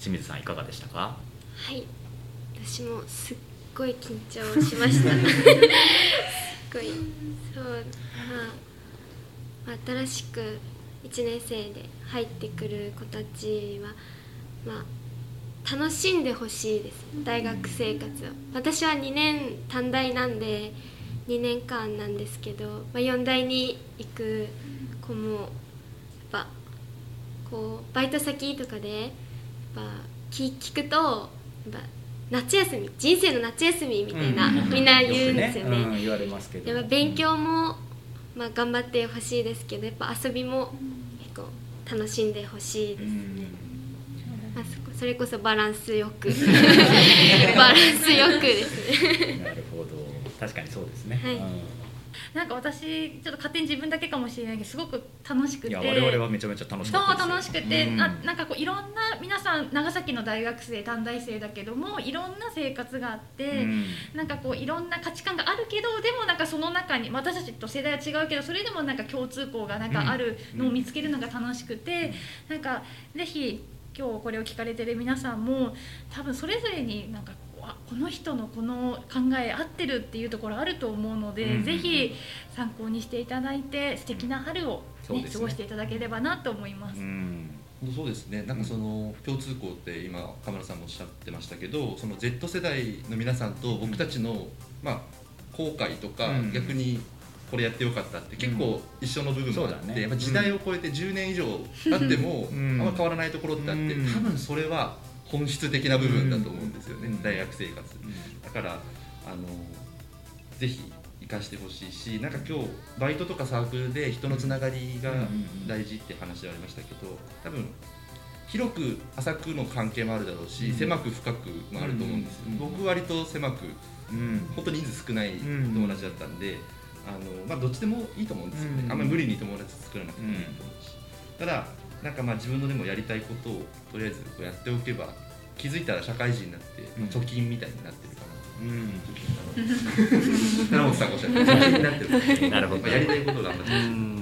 清水さんいかがでしたか？はい。私もすっごい緊張しました。(laughs) すっごい。そうまあ、まあ、新しく1年生で入ってくる子たちはまあ楽しんでほしいです。大学生活を。私は2年短大なんで2年間なんですけど、まあ、4大に行く子もやっぱこうバイト先とかでやっぱ聞聞くとやっぱ夏休み人生の夏休みみたいな、みんな言うんですよね。うん言われますけど。やっぱ勉強も、まあ、頑張ってほしいですけどやっぱ遊びも結構楽しんでほしいです、まあ、それこそバランスよく。(laughs) バランスよくですね。なるほど。確かにそうですね、はい。うんなんか私ちょっと勝手に自分だけかもしれないけどすごく楽しくて。いや我々はめちゃめちゃ楽しかったですよ。楽しくて、うん。あなんかこういろんな皆さん長崎の大学生短大生だけどもいろんな生活があって、うん。なんかこういろんな価値観があるけどでもなんかその中に私たちと世代は違うけどそれでもなんか共通項がなんかあるのを見つけるのが楽しくて、なんかぜひ今日これを聞かれてる皆さんも多分それぞれになんかこうあこの人のこの考え合ってるっていうところあると思うので、うんぜひ参考にしていただいて素敵な春を、ね。ね過ごしていただければなと思います。うん。そうですね。なんかその共通項って今カメラさんもおっしゃってましたけどその Z 世代の皆さんと僕たちの、まあ、後悔とか、うん。逆にこれやってよかったって結構一緒の部分もあって、そうだね。やっぱ時代を超えて10年以上経っても、うん。あんま変わらないところってあって、うん。多分それは本質的な部分だと思うんですよね、うん。大学生活。だからあのぜひ生かしてほしいしなんか今日バイトとかサークルで人のつながりが大事って話ありましたけど多分広く浅くの関係もあるだろうし、うん。狭く深くもあると思うんですよ、うん僕割と狭くうん。本当に人数少ない友達だったんで、あのまあ、どっちでもいいと思うんですよね、うんあんまり無理に友達作らなくてもいいと思うし、ただなんかまあ自分のでもやりたいことをとりあえずこうやっておけば気づいたら社会人になって、まあ貯金みたいになってるかな。と。うん (laughs) 貯金になってる (laughs) なるほどまあやりたいことを頑張って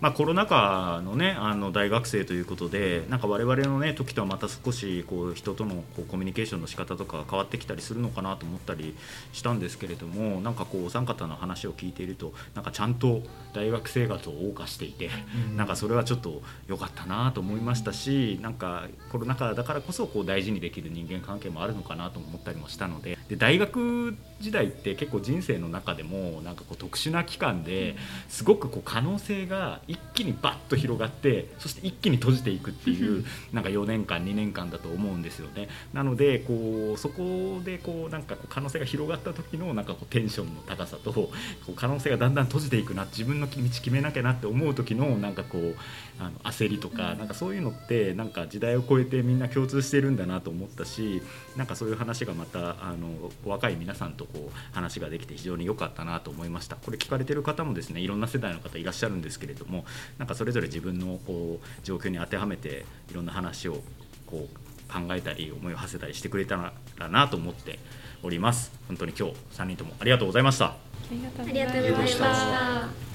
まあ、コロナ禍の,、ね、あの大学生ということでなんか我々の、ね、時とはまた少しこう人とのこうコミュニケーションの仕方とか変わってきたりするのかなと思ったりしたんですけれどもなんかこうお三方の話を聞いているとなんかちゃんと大学生活を謳歌していて、なんかそれはちょっと良かったなと思いましたしなんかコロナ禍だからこそこう大事にできる人間関係もあるのかなと思ったりもしたのでで大学っ時代って結構人生の中でもなんかこう特殊な期間ですごくこう可能性が一気にバッと広がってそして一気に閉じていくっていうなんか4年間2年間だと思うんですよね。なのでこうそこでこうなんかこう可能性が広がった時のなんかこうテンションの高さとこう可能性がだんだん閉じていくな自分の道決めなきゃなって思う時のなんかこうあの焦りとかなんかそういうのってなんか時代を超えてみんな共通してるんだなと思ったしなんかそういう話がまたあの若い皆さんとこう話ができて非常に良かったなと思いました。これ聞かれてる方もですねいろんな世代の方いらっしゃるんですけれどもなんかそれぞれ自分のこう状況に当てはめていろんな話をこう考えたり思いを馳せたりしてくれたらなと思っております。本当に今日3人ともありがとうございました。ありがとうございました。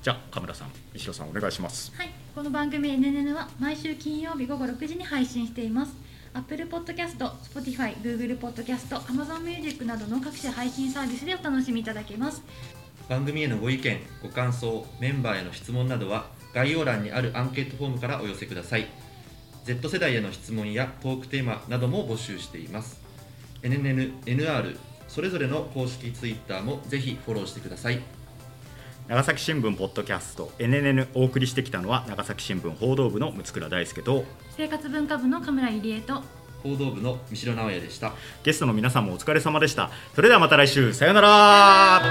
じゃあカメラさん石野さんお願いします。はい、この番組 NNN は毎週金曜日午後6時に配信しています。Apple Podcast、Spotify、Google Podcast、Amazon Music などの各種配信サービスでお楽しみいただけます。番組へのご意見ご感想メンバーへの質問などは概要欄にあるアンケートフォームからお寄せください。Z 世代への質問やトークテーマなども募集しています。NNN、NR それぞれの公式 Twitter もぜひフォローしてください。長崎新聞ポッドキャスト NNN お送りしてきたのは長崎新聞報道部の六倉大輔と生活文化部の神村入江と報道部の三代直哉でした。ゲストの皆さんもお疲れ様でした。それではまた来週さようなら